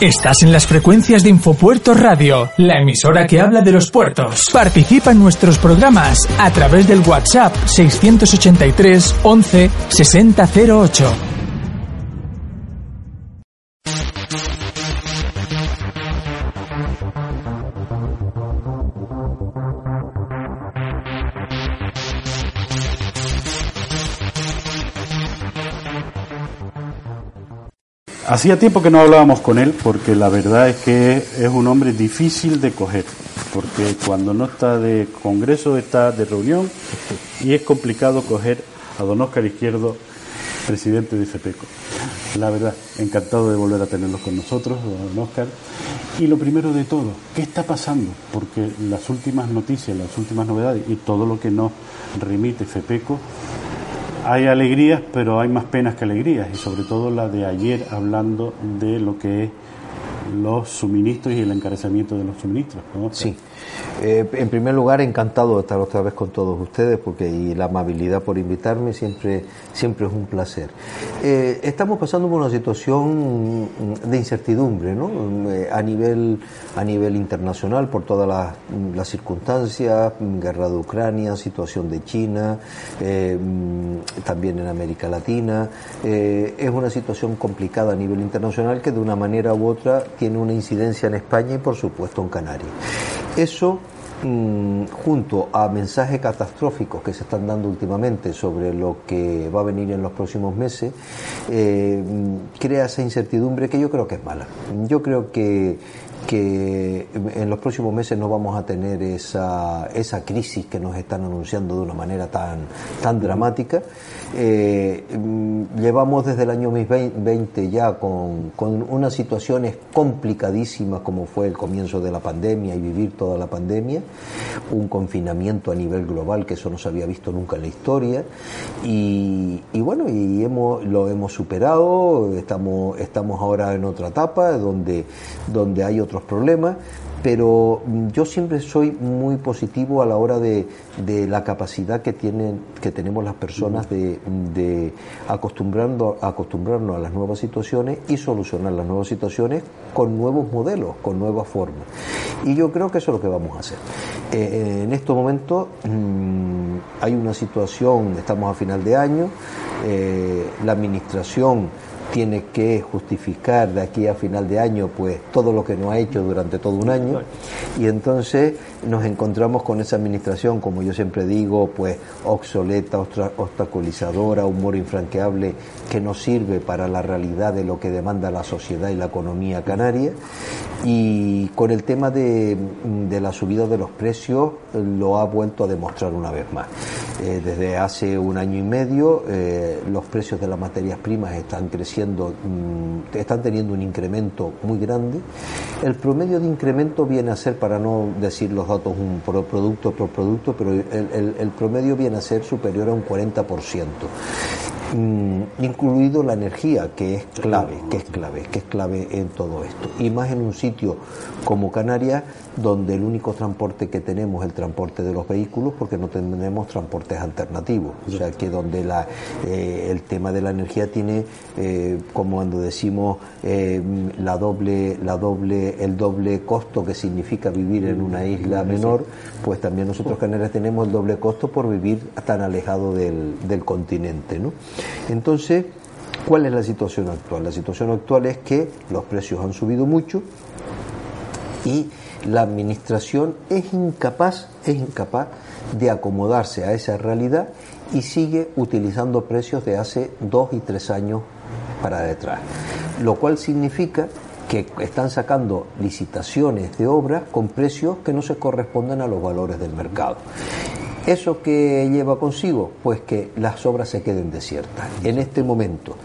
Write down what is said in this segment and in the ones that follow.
Estás en las frecuencias de Infopuerto Radio, la emisora que habla de los puertos. Participa en nuestros programas a través del WhatsApp 683 11 6008. Hacía tiempo que no hablábamos con él porque la verdad es que es un hombre difícil de coger, porque cuando no está de congreso está de reunión y es complicado coger a don Oscar Izquierdo, presidente de FEPECO. La verdad, encantado de volver a tenerlos con nosotros, don Oscar. Y lo primero de todo, ¿qué está pasando? Porque las últimas noticias, las últimas novedades y todo lo que nos remite FEPECO hay alegrías, pero hay más penas que alegrías, y sobre todo la de ayer hablando de lo que es los suministros y el encarecimiento de los suministros. Sí. Eh, en primer lugar, encantado de estar otra vez con todos ustedes porque y la amabilidad por invitarme siempre, siempre es un placer. Eh, estamos pasando por una situación de incertidumbre ¿no? Eh, a, nivel, a nivel internacional por todas las, las circunstancias, guerra de Ucrania, situación de China, también en América Latina. es una situación complicada a nivel internacional que de una manera u otra tiene una incidencia en España y por supuesto en Canarias. Eso mm, junto a mensajes catastróficos que se están dando últimamente sobre lo que va a venir en los próximos meses, eh, mm, crea esa incertidumbre que yo creo que es mala. Yo creo que que en los próximos meses no vamos a tener esa, esa crisis que nos están anunciando de una manera tan, tan dramática. Eh, llevamos desde el año 2020 ya con, con unas situaciones complicadísimas como fue el comienzo de la pandemia y vivir toda la pandemia, un confinamiento a nivel global que eso no se había visto nunca en la historia y, y bueno, y hemos, lo hemos superado, estamos, estamos ahora en otra etapa donde, donde hay otros problemas, pero mm, yo siempre soy muy positivo a la hora de, la capacidad que tienen que tenemos las personas de, de acostumbrando, acostumbrarnos a las nuevas situaciones y solucionar las nuevas situaciones con nuevos modelos, con nuevas formas. Y yo creo que eso es lo que vamos a hacer. Eh, eh, en estos momentos mm, hay una situación, estamos a final de año, eh, la administración tiene que justificar de aquí a final de año pues todo lo que no ha hecho durante todo un año y entonces nos encontramos con esa administración como yo siempre digo pues obsoleta, obstaculizadora, humor infranqueable que no sirve para la realidad de lo que demanda la sociedad y la economía canaria y con el tema de, la subida de los precios lo ha vuelto a demostrar una vez más. Eh, desde hace un año y medio eh, los precios de las materias primas están creciendo, mm, están teniendo un incremento muy grande. El promedio de incremento viene a ser, para no decir los datos un producto por producto, pero el, el promedio viene a ser superior a un 40%. Mm, incluido la energía, que es clave, que es clave, que es clave en todo esto. Y más en un sitio como Canarias, donde el único transporte que tenemos es el transporte de los vehículos, porque no tenemos transportes alternativos. O sea que donde la, eh, el tema de la energía tiene, eh, como cuando decimos eh, la doble, la doble, el doble costo que significa vivir en una isla menor, pues también nosotros Canarias tenemos el doble costo por vivir tan alejado del, del continente, ¿no? Entonces, ¿cuál es la situación actual? La situación actual es que los precios han subido mucho y la administración es incapaz, es incapaz de acomodarse a esa realidad y sigue utilizando precios de hace dos y tres años para detrás. Lo cual significa que están sacando licitaciones de obras con precios que no se corresponden a los valores del mercado. ¿Eso que lleva consigo? Pues que las obras se queden desiertas. En este momento,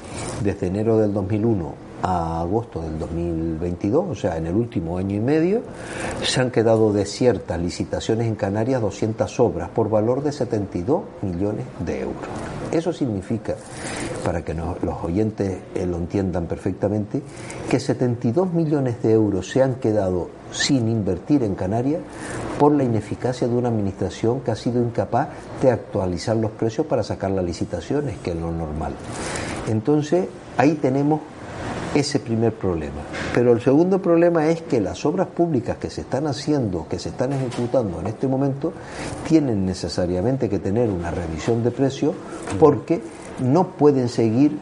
desde enero del 2001 a agosto del 2022, o sea, en el último año y medio, se han quedado desiertas licitaciones en Canarias 200 obras por valor de 72 millones de euros. Eso significa, para que los oyentes eh, lo entiendan perfectamente, que 72 millones de euros se han quedado sin invertir en Canarias por la ineficacia de una administración que ha sido incapaz de actualizar los precios para sacar las licitaciones, que es lo normal. Entonces, ahí tenemos ese primer problema. Pero el segundo problema es que las obras públicas que se están haciendo, que se están ejecutando en este momento, tienen necesariamente que tener una revisión de precio porque no pueden seguir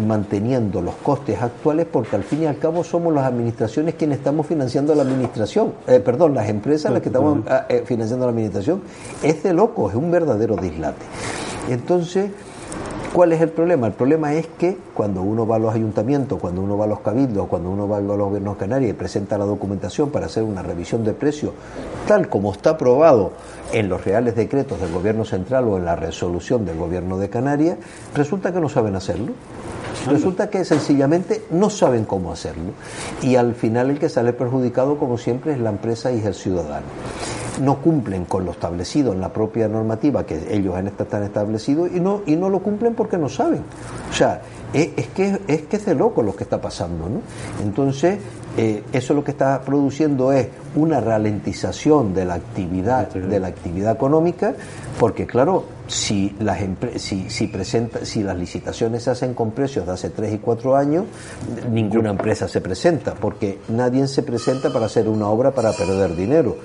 manteniendo los costes actuales porque al fin y al cabo somos las administraciones quienes estamos financiando la administración, eh, perdón, las empresas las que estamos ah, eh, financiando la administración. Es de loco, es un verdadero dislate. Entonces, ¿Cuál es el problema? El problema es que cuando uno va a los ayuntamientos, cuando uno va a los cabildos, cuando uno va a los gobiernos canarios y presenta la documentación para hacer una revisión de precios, tal como está aprobado en los reales decretos del gobierno central o en la resolución del gobierno de Canarias, resulta que no saben hacerlo. Resulta que sencillamente no saben cómo hacerlo. Y al final el que sale perjudicado, como siempre, es la empresa y el ciudadano no cumplen con lo establecido en la propia normativa que ellos han estado establecido y no y no lo cumplen porque no saben. O sea, es, que es que es de loco lo que está pasando, ¿no? Entonces, eh, eso lo que está produciendo es una ralentización de la actividad de la actividad económica, porque claro, si las si, si, presenta, si las licitaciones se hacen con precios de hace tres y cuatro años, ninguna empresa se presenta, porque nadie se presenta para hacer una obra para perder dinero.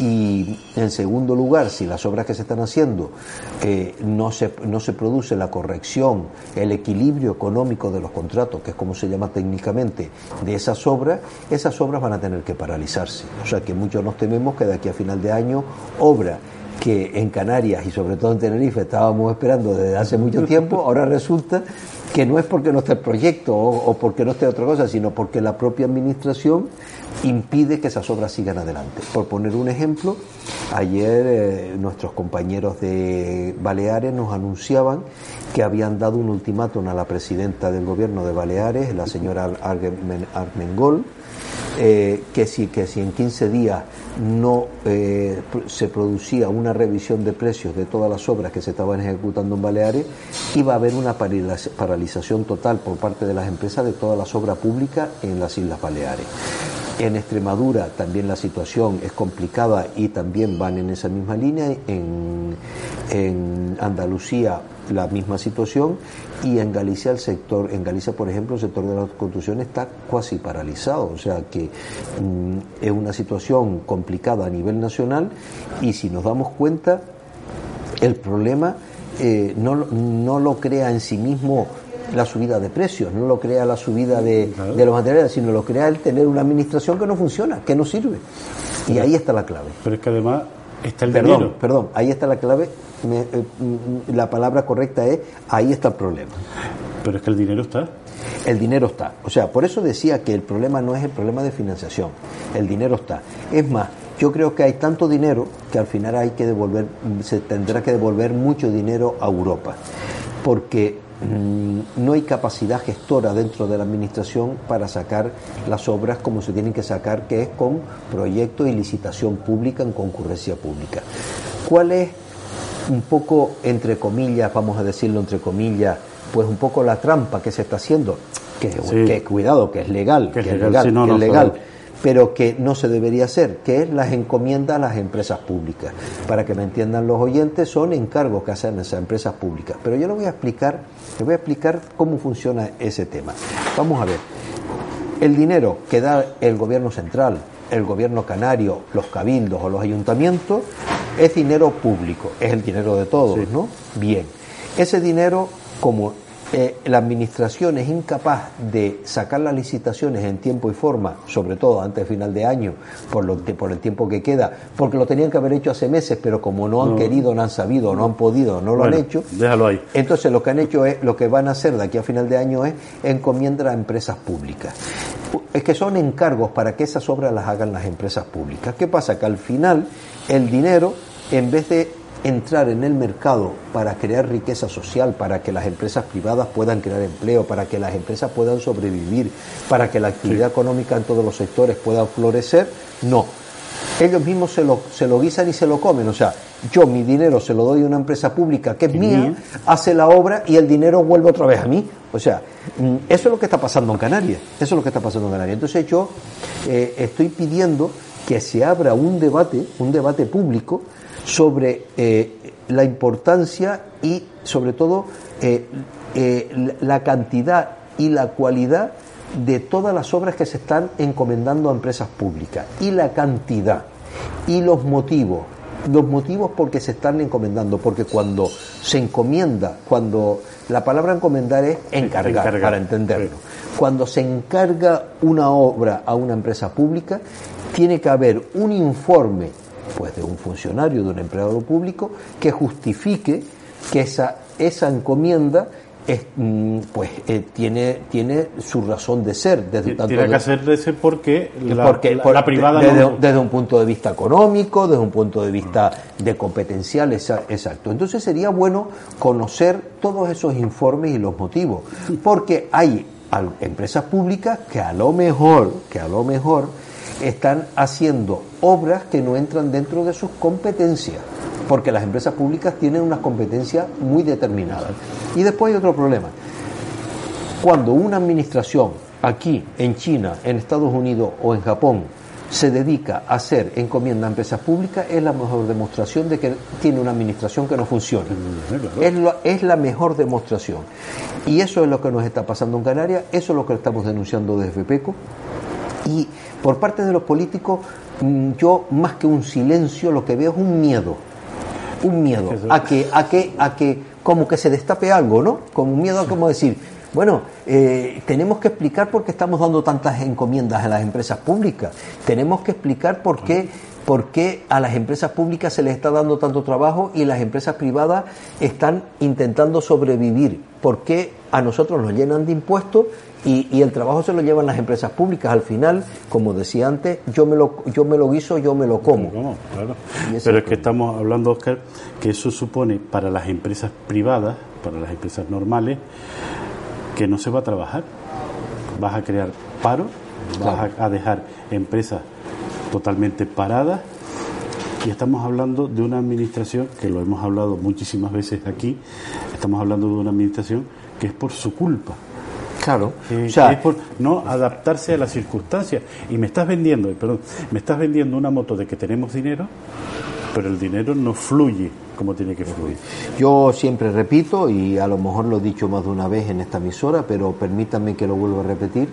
Y en segundo lugar, si las obras que se están haciendo eh, no, se, no se produce la corrección, el equilibrio económico de los contratos, que es como se llama técnicamente, de esas obras, esas obras van a tener que paralizarse. O sea que muchos nos tememos que de aquí a final de año obra que en Canarias y sobre todo en Tenerife estábamos esperando desde hace mucho tiempo, ahora resulta que no es porque no esté el proyecto o, porque no esté otra cosa, sino porque la propia administración impide que esas obras sigan adelante. Por poner un ejemplo, ayer eh, nuestros compañeros de Baleares nos anunciaban que habían dado un ultimátum a la presidenta del gobierno de Baleares, la señora Armengol, eh, que, si, que si en 15 días no eh, se producía una revisión de precios de todas las obras que se estaban ejecutando en Baleares, iba a haber una paralización total por parte de las empresas de todas las obras públicas en las Islas Baleares. En Extremadura también la situación es complicada y también van en esa misma línea. En, en Andalucía la misma situación y en Galicia el sector, en Galicia por ejemplo el sector de la construcción está casi paralizado, o sea que mm, es una situación complicada a nivel nacional y si nos damos cuenta el problema eh, no, no lo crea en sí mismo la subida de precios, no lo crea la subida de, de, los materiales, sino lo crea el tener una administración que no funciona, que no sirve. Y ahí está la clave. Pero es que además está el perdón, dinero. Perdón, ahí está la clave eh, mm, la palabra correcta es ahí está el problema. Pero es que el dinero está. El dinero está. O sea, por eso decía que el problema no es el problema de financiación, el dinero está. Es más, yo creo que hay tanto dinero que al final hay que devolver, se tendrá que devolver mucho dinero a Europa, porque mm, no hay capacidad gestora dentro de la administración para sacar las obras como se tienen que sacar, que es con proyecto y licitación pública en concurrencia pública. ¿Cuál es un poco, entre comillas, vamos a decirlo entre comillas, pues un poco la trampa que se está haciendo, que, cuidado, que es legal, que, es legal, que es legal pero que no se debería hacer, que es las encomiendas a las empresas públicas. Para que me entiendan los oyentes, son encargos que hacen esas empresas públicas. Pero yo le voy a explicar, le voy a explicar cómo funciona ese tema. Vamos a ver. El dinero que da el gobierno central, el gobierno canario, los cabildos o los ayuntamientos, es dinero público, es el dinero de todos, ¿no? Bien. Ese dinero, como eh, la administración es incapaz de sacar las licitaciones en tiempo y forma, sobre todo antes de final de año, por, lo, por el tiempo que queda, porque lo tenían que haber hecho hace meses, pero como no han querido, no han sabido, no han podido, no lo han hecho. Déjalo ahí. Entonces lo que han hecho es, lo que van a hacer de aquí a final de año es encomienda a empresas públicas. Es que son encargos para que esas obras las hagan las empresas públicas. ¿Qué pasa? Que al final el dinero, en vez de entrar en el mercado para crear riqueza social, para que las empresas privadas puedan crear empleo, para que las empresas puedan sobrevivir, para que la actividad económica en todos los sectores pueda florecer, no. Ellos mismos se lo, se lo guisan y se lo comen. O sea, yo mi dinero se lo doy a una empresa pública que es mía, hace la obra y el dinero vuelve otra vez a mí. O sea, mm, eso es lo que está pasando en Canarias. Eso es lo que está pasando en Canarias. Entonces yo eh, estoy pidiendo que se abra un debate, un debate público, sobre eh, la importancia y sobre todo eh, eh, la cantidad y la cualidad de todas las obras que se están encomendando a empresas públicas. Y la cantidad. Y los motivos. Los motivos porque se están encomendando, porque cuando se encomienda, cuando la palabra encomendar es encargar, para entenderlo. Cuando se encarga una obra a una empresa pública, tiene que haber un informe pues de un funcionario, de un empleado público, que justifique que esa, esa encomienda Mm, pues eh, tiene tiene su razón de ser desde tanto tiene que hacerse porque la, porque, la, privada desde, un punto de vista económico desde un punto de vista de competencial exacto. Entonces sería bueno conocer todos esos informes y los motivos porque hay empresas públicas que a lo mejor que a lo mejor están haciendo obras que no entran dentro de sus competencias porque las empresas públicas tienen unas competencias muy determinadas. Y después hay otro problema. Cuando una administración aquí, en China, en Estados Unidos o en Japón, se dedica a hacer encomienda a empresas públicas, es la mejor demostración de que tiene una administración que no funciona. Es, es la mejor demostración. Y eso es lo que nos está pasando en Canarias, eso es lo que estamos denunciando desde FEPECO. Y por parte de los políticos, mm, yo más que un silencio, lo que veo es un miedo un miedo a que, a que, a que como que se destape algo, ¿no? Como un miedo a como decir, bueno, eh, tenemos que explicar por qué estamos dando tantas encomiendas a las empresas públicas. Tenemos que explicar por qué, por qué a las empresas públicas se les está dando tanto trabajo y las empresas privadas están intentando sobrevivir. ¿Por qué a nosotros nos llenan de impuestos y, el trabajo se lo llevan las empresas públicas. Al final, como decía antes, yo me lo, yo me lo guiso, yo me lo como. claro. Pero es que estamos hablando, Oscar, que eso supone para las empresas privadas, para las empresas normales, que no se va a trabajar. Vas a crear paro, vas a dejar empresas totalmente paradas y estamos hablando de una administración, que lo hemos hablado muchísimas veces aquí, estamos hablando de una administración que es por su culpa. Claro. o sea, es por no adaptarse a las circunstancias. Y me estás vendiendo, perdón, me estás vendiendo una moto de que tenemos dinero, pero el dinero no fluye como tiene que fluir. Yo siempre repito, y a lo mejor lo he dicho más de una vez en esta emisora, pero permítanme que lo vuelva a repetir,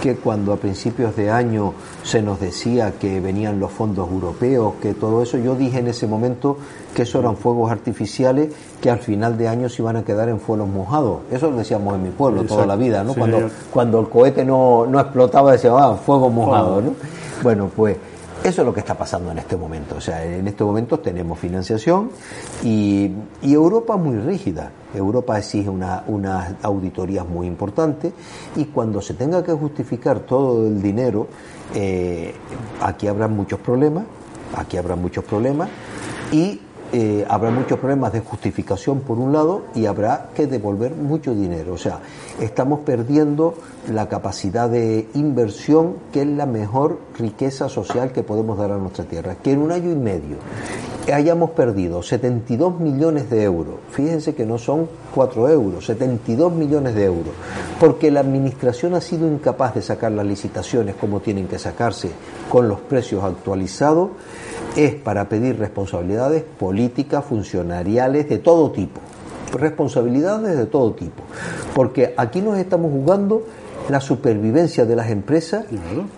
que cuando a principios de año se nos decía que venían los fondos europeos, que todo eso, yo dije en ese momento que eso eran fuegos artificiales que al final de año se iban a quedar en fuegos mojados. Eso lo decíamos en mi pueblo toda la vida, ¿no? cuando, cuando el cohete no, no explotaba decía, ah, fuego mojado, ¿no? Bueno, pues eso es lo que está pasando en este momento. O sea, en este momento tenemos financiación y, Europa muy rígida. Europa exige unas una auditorías muy importantes y cuando se tenga que justificar todo el dinero, eh, aquí habrá muchos problemas, aquí habrá muchos problemas y eh, habrá muchos problemas de justificación por un lado y habrá que devolver mucho dinero. O sea, estamos perdiendo la capacidad de inversión que es la mejor riqueza social que podemos dar a nuestra tierra. Que en un año y medio hayamos perdido 72 millones de euros, fíjense que no son 4 euros, 72 millones de euros, porque la administración ha sido incapaz de sacar las licitaciones como tienen que sacarse con los precios actualizados es para pedir responsabilidades políticas, funcionariales, de todo tipo. Responsabilidades de todo tipo. Porque aquí nos estamos jugando la supervivencia de las empresas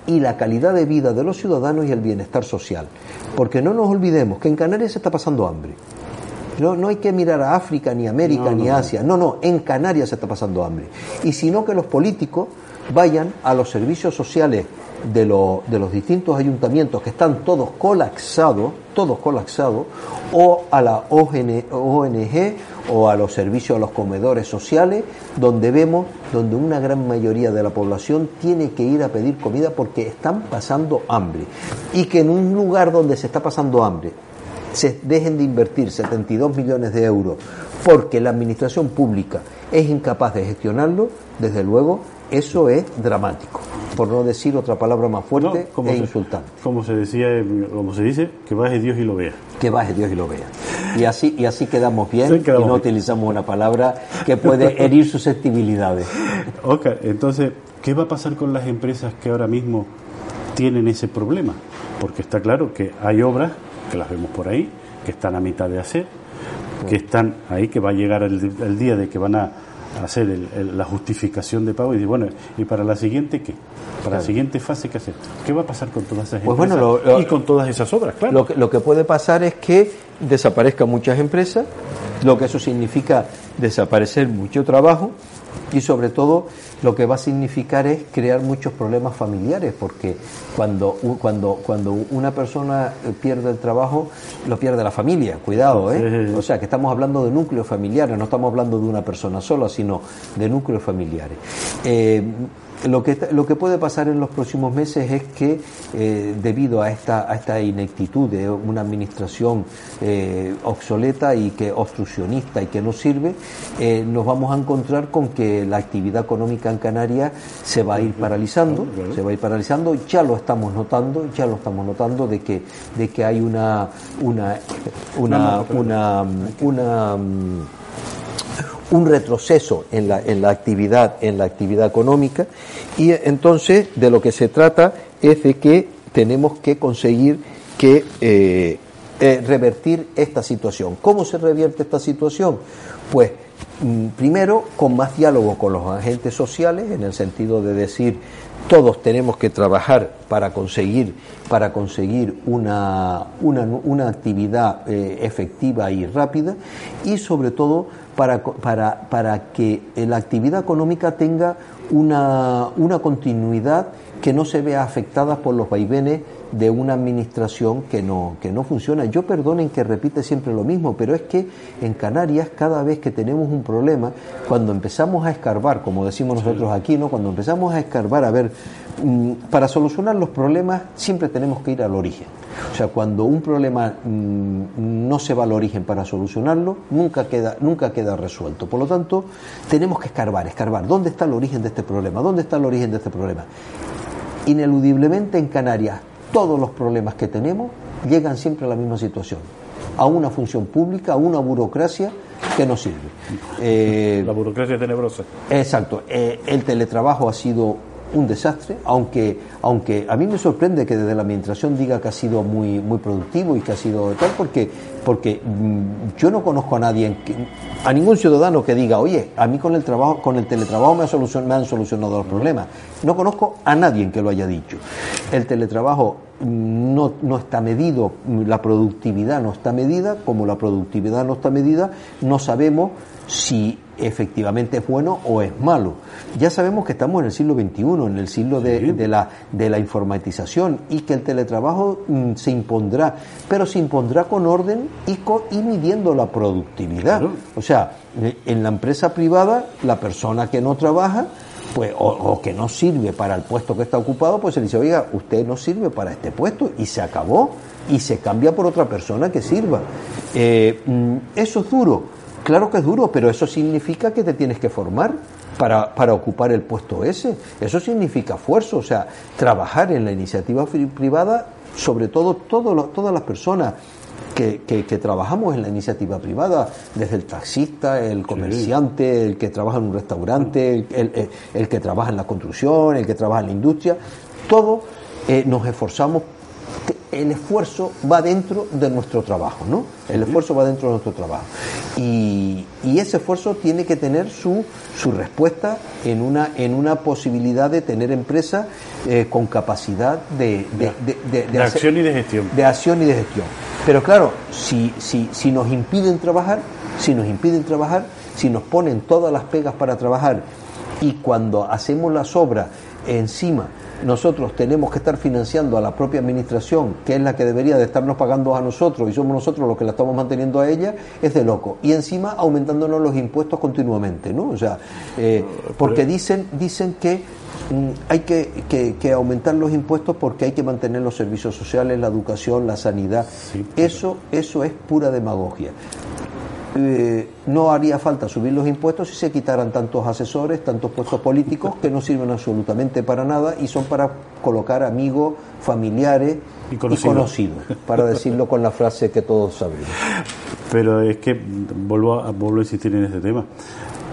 y la calidad de vida de los ciudadanos y el bienestar social. Porque no nos olvidemos que en Canarias se está pasando hambre. No, no hay que mirar a África, ni América, ni Asia. No, no, en Canarias se está pasando hambre. Y sino que los políticos vayan a los servicios sociales de, de los distintos ayuntamientos que están todos colapsados, todos colapsados, o a la ONG o a los servicios a los comedores sociales, donde vemos donde una gran mayoría de la población tiene que ir a pedir comida porque están pasando hambre. Y que en un lugar donde se está pasando hambre se dejen de invertir 72 millones de euros porque la administración pública es incapaz de gestionarlo, desde luego eso es dramático por no decir otra palabra más fuerte como e insultante. Como se decía, como se dice, que baje Dios y lo vea. Que baje Dios y lo vea. Y así, y así quedamos bien y no utilizamos una palabra que puede herir susceptibilidades. Ok, entonces, ¿qué va a pasar con las empresas que ahora mismo tienen ese problema? Porque está claro que hay obras, que las vemos por ahí, que están a mitad de hacer, que están ahí, que va a llegar el, el día de que van a hacer la justificación de pago y decir, bueno, ¿y para la siguiente qué? Para la siguiente fase, ¿qué hacer? ¿Qué va a pasar con todas esas pues empresas y con todas esas obras? Claro. Lo que, lo que puede pasar es que desaparezcan muchas empresas, lo que eso significa desaparecer mucho trabajo y sobre todo lo que va a significar es crear muchos problemas familiares, porque cuando, cuando, cuando una persona pierde el trabajo, lo pierde la familia, cuidado, ¿eh? O sea, que estamos hablando de núcleos familiares, no estamos hablando de una persona sola, sino de núcleos familiares. Eh, lo que, lo que puede pasar en los próximos meses es que, eh, debido a esta, a esta ineptitud de una administración eh, obsoleta y que obstruccionista y que no sirve, eh, nos vamos a encontrar con que la actividad económica en Canarias se va a ir paralizando, se va a ir paralizando, ya lo estamos notando, ya lo estamos notando de que, de que hay una, una, una, una, una un retroceso en la, en la actividad, en la actividad económica, y entonces de lo que se trata es de que tenemos que conseguir que eh, eh, revertir esta situación. ¿Cómo se revierte esta situación? Pues mm, primero con más diálogo con los agentes sociales, en el sentido de decir todos tenemos que trabajar para conseguir, para conseguir una, una, actividad eh, efectiva y rápida y sobre todo para, para, para que la actividad económica tenga una, una continuidad que no se vea afectada por los vaivenes de una administración que no, que no funciona. Yo perdonen que repite siempre lo mismo, pero es que en Canarias cada vez que tenemos un problema, cuando empezamos a escarbar, como decimos nosotros aquí, ¿no? cuando empezamos a escarbar, a ver, mm, para solucionar los problemas siempre tenemos que ir al origen. O sea, cuando un problema mm, no se va al origen para solucionarlo, nunca queda, nunca queda resuelto. Por lo tanto, tenemos que escarbar, escarbar. ¿Dónde está el origen de este problema? ¿Dónde está el origen de este problema? Ineludiblemente en Canarias todos los problemas que tenemos llegan siempre a la misma situación, a una función pública, a una burocracia que no sirve. la burocracia tenebrosa. Exacto. Eh, el teletrabajo ha sido un desastre, aunque, aunque a mí me sorprende que desde la administración diga que ha sido muy, muy productivo y que ha sido tal, porque, porque mm, yo no conozco a nadie, a ningún ciudadano que diga, oye, a mí con el trabajo, con el teletrabajo me, me han solucionado los problemas. No conozco a nadie que lo haya dicho. El teletrabajo no, no, está medido, la productividad no está medida, como la productividad no está medida, no sabemos si efectivamente es bueno o es malo. Ya sabemos que estamos en el siglo XXI, en el siglo de, la, de la informatización y que el teletrabajo mm, se impondrá, pero se impondrá con orden y, y midiendo la productividad. O sea, eh, en la empresa privada, la persona que no trabaja, pues, o, que no sirve para el puesto que está ocupado, pues se le dice, oiga, usted no sirve para este puesto y se acabó y se cambia por otra persona que sirva. Eh, mm, eso es duro Claro que es duro, pero eso significa que te tienes que formar para, para ocupar el puesto ese. Eso significa esfuerzo, o sea, trabajar en la iniciativa privada, sobre todo, todas las personas que, que, trabajamos en la iniciativa privada, desde el taxista, el comerciante, el que trabaja en un restaurante, el, el, que trabaja en la construcción, el que trabaja en la industria, todos eh, nos esforzamos el esfuerzo va dentro de nuestro trabajo, ¿no? El esfuerzo va dentro de nuestro trabajo. Y, ese esfuerzo tiene que tener su, su respuesta en una, en una posibilidad de tener empresa eh, con capacidad de, de, acción y de gestión. De acción y de gestión. Pero claro, si, si, si nos impiden trabajar, si nos impiden trabajar, si nos ponen todas las pegas para trabajar y cuando hacemos las obras encima nosotros tenemos que estar financiando a la propia administración, que es la que debería de estarnos pagando a nosotros y somos nosotros los que la estamos manteniendo a ella, es de loco. Y encima aumentándonos los impuestos continuamente, ¿no? O sea, eh, porque dicen, dicen que mm, hay que, que, aumentar los impuestos porque hay que mantener los servicios sociales, la educación, la sanidad. eso, eso es pura demagogia. Eh, no haría falta subir los impuestos si se quitaran tantos asesores, tantos puestos políticos que no sirven absolutamente para nada y son para colocar amigos, familiares y conocidos, para decirlo con la frase que todos sabemos. Pero es que vuelvo a, vuelvo a insistir en este tema.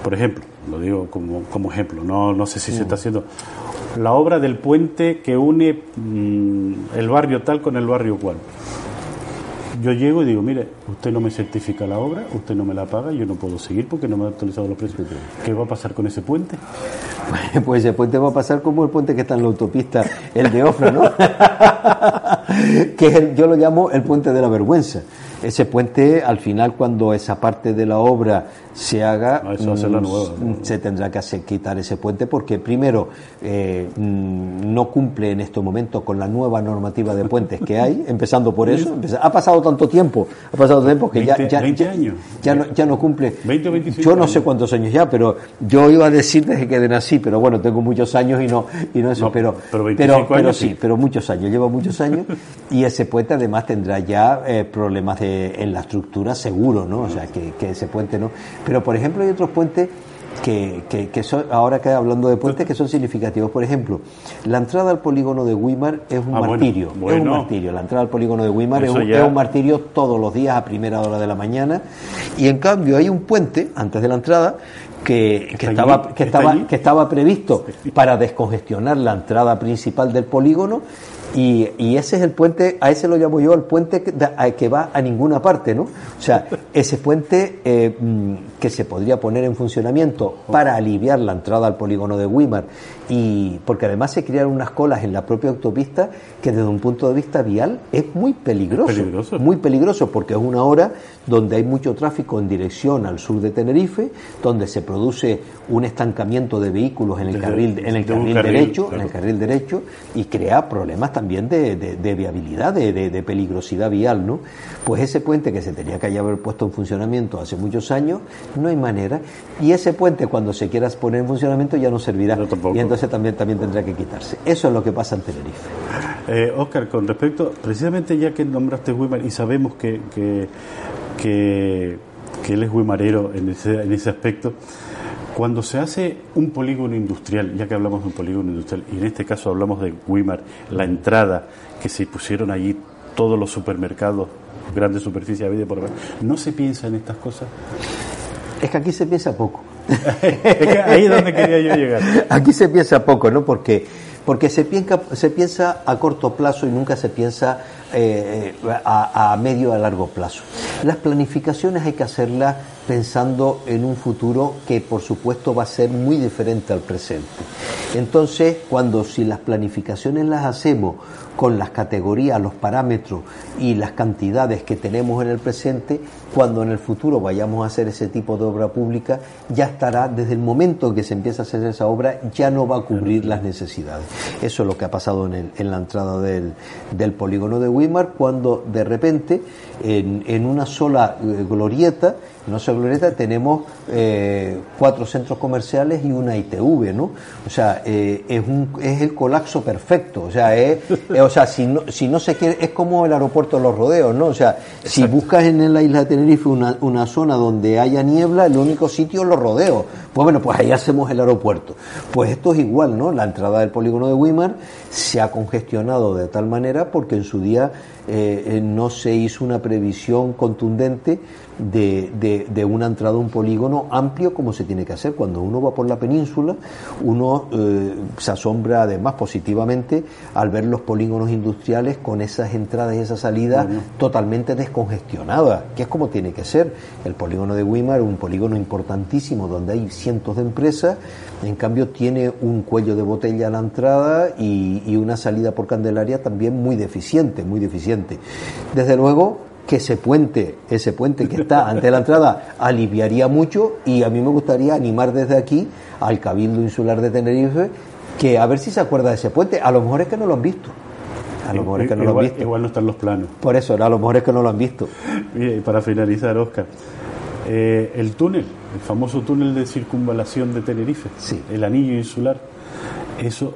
Por ejemplo, lo digo como, como ejemplo, no, no sé si se está mm. haciendo la obra del puente que une mm, el barrio tal con el barrio cual yo llego y digo, mire, usted no me certifica la obra, usted no me la paga, yo no puedo seguir porque no me ha actualizado los precios. ¿Qué va a pasar con ese puente? Pues ese puente va a pasar como el puente que está en la autopista, el de Ofra, ¿no? que yo lo llamo el puente de la vergüenza. Ese puente, al final, cuando esa parte de la obra se haga, mm, se tendrá que hacer quitar ese puente porque, primero, eh, mm, no cumple en estos momentos con la nueva normativa de puentes que hay, empezando por eso. Ha pasado tanto tiempo, ha pasado tiempo que ya, ya, años. Ya, no, ya no cumple. 20 o Yo no sé cuántos años ya, pero yo iba a decir desde que nací, pero bueno, tengo muchos años y no, y no eso, pero, pero, pero, sí, pero muchos años, lleva muchos años y ese puente además tendrá ya eh, problemas de en la estructura seguro, ¿no? O sea, que, ese puente no. Pero, por ejemplo, hay otros puentes que, que, son, ahora que hablando de puentes, que son significativos. Por ejemplo, la entrada al polígono de Weimar es un ah, martirio. Es un martirio. La entrada al polígono de Weimar es un, martirio todos los días a primera hora de la mañana. Y en cambio hay un puente antes de la entrada que, que estaba, que, estaba, que estaba previsto para descongestionar la entrada principal del polígono y, y, ese es el puente, a ese lo llamo yo el puente que, que va a ninguna parte, ¿no? O sea, ese puente eh, mm, que se podría poner en funcionamiento para aliviar la entrada al polígono de Weimar y porque además se crearon unas colas en la propia autopista que desde un punto de vista vial es muy peligroso, muy peligroso porque es una hora donde hay mucho tráfico en dirección al sur de Tenerife, donde se produce un estancamiento de vehículos en el carril en el carril, derecho, en el carril derecho y crea problemas también de, de, viabilidad, de, de, peligrosidad vial, ¿no? Pues ese puente que se tenía que haber puesto en funcionamiento hace muchos años, no hay manera y ese puente cuando se quiera poner en funcionamiento ya no servirá y entonces también también tendrá que quitarse. Eso es lo que pasa en Tenerife. Eh, Oscar, con respecto, precisamente ya que nombraste Weimar y sabemos que, que que, él es marero en ese, en ese aspecto. Cuando se hace un polígono industrial, ya que hablamos de un polígono industrial, y en este caso hablamos de Wimar, la entrada que se pusieron allí todos los supermercados, grandes superficies de por ¿no se piensa en estas cosas? Es que aquí se piensa poco. ahí es donde quería yo llegar. Aquí se piensa poco, ¿no? Porque, porque se, piensa, se piensa a corto plazo y nunca se piensa eh, a, a, medio a largo plazo. Las planificaciones hay que hacerlas pensando en un futuro que por supuesto va a ser muy diferente al presente. Entonces, cuando si las planificaciones las hacemos con las categorías, los parámetros y las cantidades que tenemos en el presente, cuando en el futuro vayamos a hacer ese tipo de obra pública, ya estará, desde el momento en que se empieza a hacer esa obra, ya no va a cubrir las necesidades. Eso es lo que ha pasado en, la entrada del, polígono de Weimar, cuando de repente, en, en una sola eh, glorieta, en Osa Glorieta tenemos eh, cuatro centros comerciales y una ITV, ¿no? O sea, eh, es, un, es el colapso perfecto. O sea, es, o sea si, no, si no se quiere, es como el aeropuerto de los rodeos, ¿no? O sea, si buscas en la isla de Tenerife una, una zona donde haya niebla, el único sitio es los rodeos. Pues bueno, pues ahí hacemos el aeropuerto. Pues esto es igual, ¿no? La entrada del polígono de Weimar se ha congestionado de tal manera porque en su día eh, no se hizo una previsión contundente de, de, una entrada a un polígono amplio como se tiene que hacer. Cuando uno va por la península, uno eh, se asombra además positivamente al ver los polígonos industriales con esas entradas y esas salidas totalmente descongestionadas, que es como tiene que ser. El polígono de Weimar, un polígono importantísimo donde hay cientos de empresas, en cambio tiene un cuello de botella a la entrada y, y una salida por Candelaria también muy deficiente, muy deficiente. Desde luego, que ese puente, ese puente que está ante la entrada, aliviaría mucho y a mí me gustaría animar desde aquí al Cabildo Insular de Tenerife que a ver si se acuerda de ese puente. A lo mejor es que no lo han visto. A lo mejor es que no lo han visto. Igual no están los planos. Por eso, a lo mejor es que no lo han visto. y para finalizar, Oscar, eh, el túnel, el famoso túnel de circunvalación de Tenerife, sí. el anillo insular, ¿eso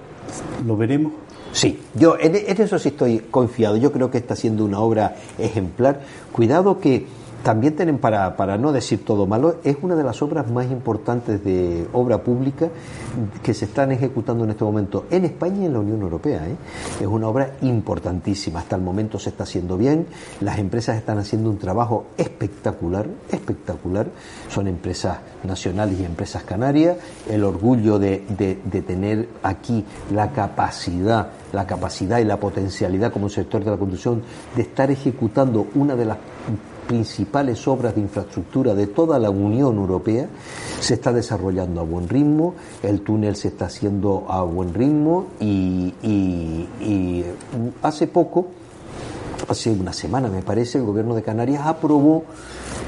lo veremos? Sí, yo en, eso sí estoy confiado. Yo creo que está siendo una obra ejemplar. Cuidado que también tienen, para, para no decir todo malo, es una de las obras más importantes de obra pública que se están ejecutando en este momento en España y en la Unión Europea. ¿eh? Es una obra importantísima. Hasta el momento se está haciendo bien. Las empresas están haciendo un trabajo espectacular, espectacular. Son empresas nacionales y empresas canarias. El orgullo de, de tener aquí la capacidad la capacidad y la potencialidad como sector de la construcción de estar ejecutando una de las principales obras de infraestructura de toda la Unión Europea. Se está desarrollando a buen ritmo, el túnel se está haciendo a buen ritmo y, hace poco, hace una semana me parece, el gobierno de Canarias aprobó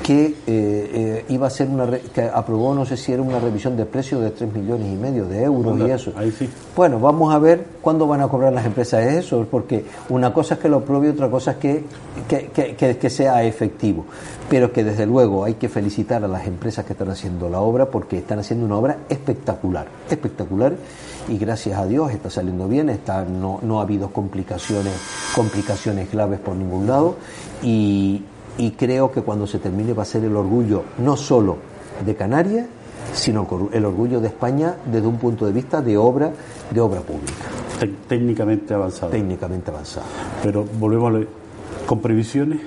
que eh, eh, iba a ser una que aprobó no sé si era una revisión de precios de 3 millones y medio de euros y eso. Bueno, vamos a ver cuándo van a cobrar las empresas eso, porque una cosa es que lo apruebe y otra cosa es que, que, que, sea efectivo. Pero que desde luego hay que felicitar a las empresas que están haciendo la obra porque están haciendo una obra espectacular, espectacular y gracias a Dios está saliendo bien, está, no, no ha habido complicaciones, complicaciones graves por ningún lado y, y creo que cuando se termine va a ser el orgullo no solo de Canarias, sino el orgullo de España desde un punto de vista de obra, de obra pública. Técnicamente avanzado. Técnicamente avanzado. Pero volvemos a con previsiones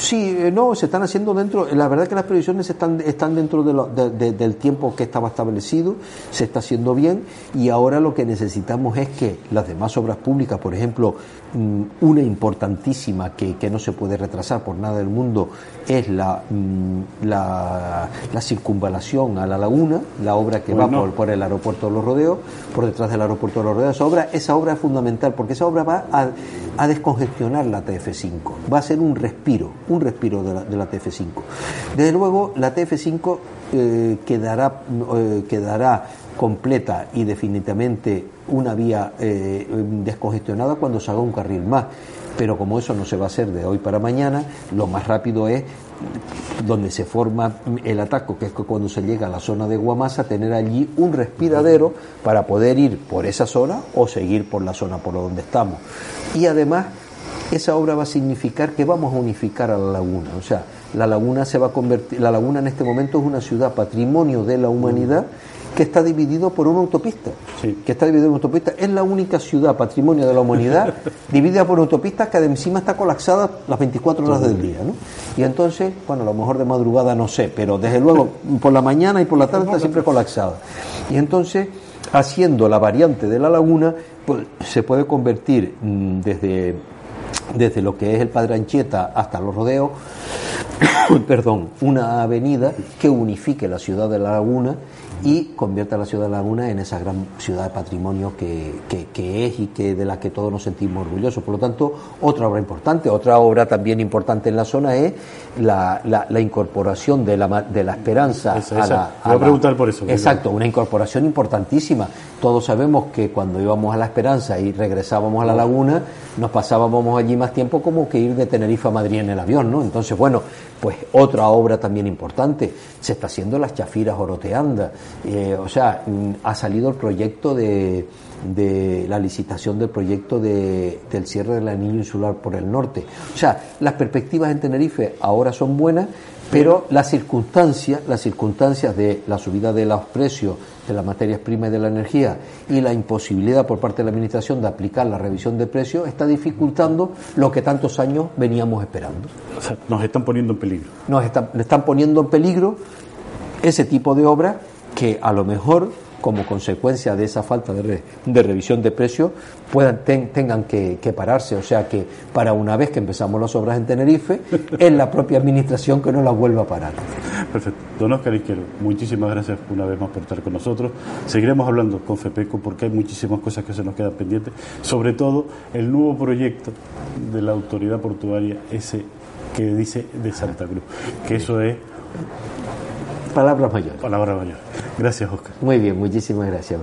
Sí, eh, no, se están haciendo dentro, la verdad que las previsiones están, están dentro de del tiempo que estaba establecido, se está haciendo bien y ahora lo que necesitamos es que las demás obras públicas, por ejemplo, una importantísima que, que no se puede retrasar por nada del mundo es la, mm, la, circunvalación a la laguna, la obra que va por, por, el aeropuerto de los Rodeos, por detrás del aeropuerto de los Rodeos, esa obra, esa obra es fundamental porque esa obra va a, a descongestionar la TF5, va a ser un respiro un respiro de la, TF5. Desde luego, la TF5 eh, quedará, eh, quedará completa y definitivamente una vía eh, descongestionada cuando se haga un carril más. Pero como eso no se va a hacer de hoy para mañana, lo más rápido es donde se forma el ataque, que es cuando se llega a la zona de Guamasa, tener allí un respiradero para poder ir por esa zona o seguir por la zona por donde estamos. Y además esa obra va a significar que vamos a unificar a la laguna. O sea, la laguna se va a convertir, la laguna en este momento es una ciudad patrimonio de la humanidad que está dividido por una autopista. Que está dividido en una autopista. Es la única ciudad patrimonio de la humanidad dividida por una autopista que encima está colapsada las 24 horas del día. ¿no? Y entonces, bueno, a lo mejor de madrugada no sé, pero desde luego por la mañana y por la tarde está siempre colapsada. Y entonces, haciendo la variante de la laguna, pues, se puede convertir mm, desde desde lo que es el Padre Anchieta hasta los rodeos, perdón, una avenida que unifique la ciudad de La Laguna y convierta a la ciudad de Laguna en esa gran ciudad de patrimonio que, que, es y que de la que todos nos sentimos orgullosos. Por lo tanto, otra obra importante, otra obra también importante en la zona es la, la, incorporación de la, de la esperanza a la... voy a, preguntar por eso. Exacto, una incorporación importantísima. Todos sabemos que cuando íbamos a la esperanza y regresábamos a la laguna, nos pasábamos allí más tiempo como que ir de Tenerife a Madrid en el avión, ¿no? Entonces, bueno, pues otra obra también importante, se está haciendo las chafiras oroteandas, eh, o sea, mm, ha salido el proyecto de, de la licitación del proyecto de, del cierre del anillo insular por el norte. O sea, las perspectivas en Tenerife ahora son buenas, pero las circunstancias, las circunstancias de la subida de los precios de las materias primas y de la energía y la imposibilidad por parte de la Administración de aplicar la revisión de precios está dificultando lo que tantos años veníamos esperando. O sea, nos están poniendo en peligro. Nos están, están poniendo en peligro ese tipo de obras que a lo mejor como consecuencia de esa falta de, de revisión de precios puedan tengan que, pararse. O sea que para una vez que empezamos las obras en Tenerife, es la propia administración que no las vuelva a parar. Perfecto. Don Oscar Izquierdo, muchísimas gracias una vez más por estar con nosotros. Seguiremos hablando con FEPECO porque hay muchísimas cosas que se nos quedan pendientes, sobre todo el nuevo proyecto de la autoridad portuaria, ese que dice de Santa Cruz, que eso es Palabras mayores. Palabras mayores. Gracias, Oscar. Muy bien, muchísimas gracias.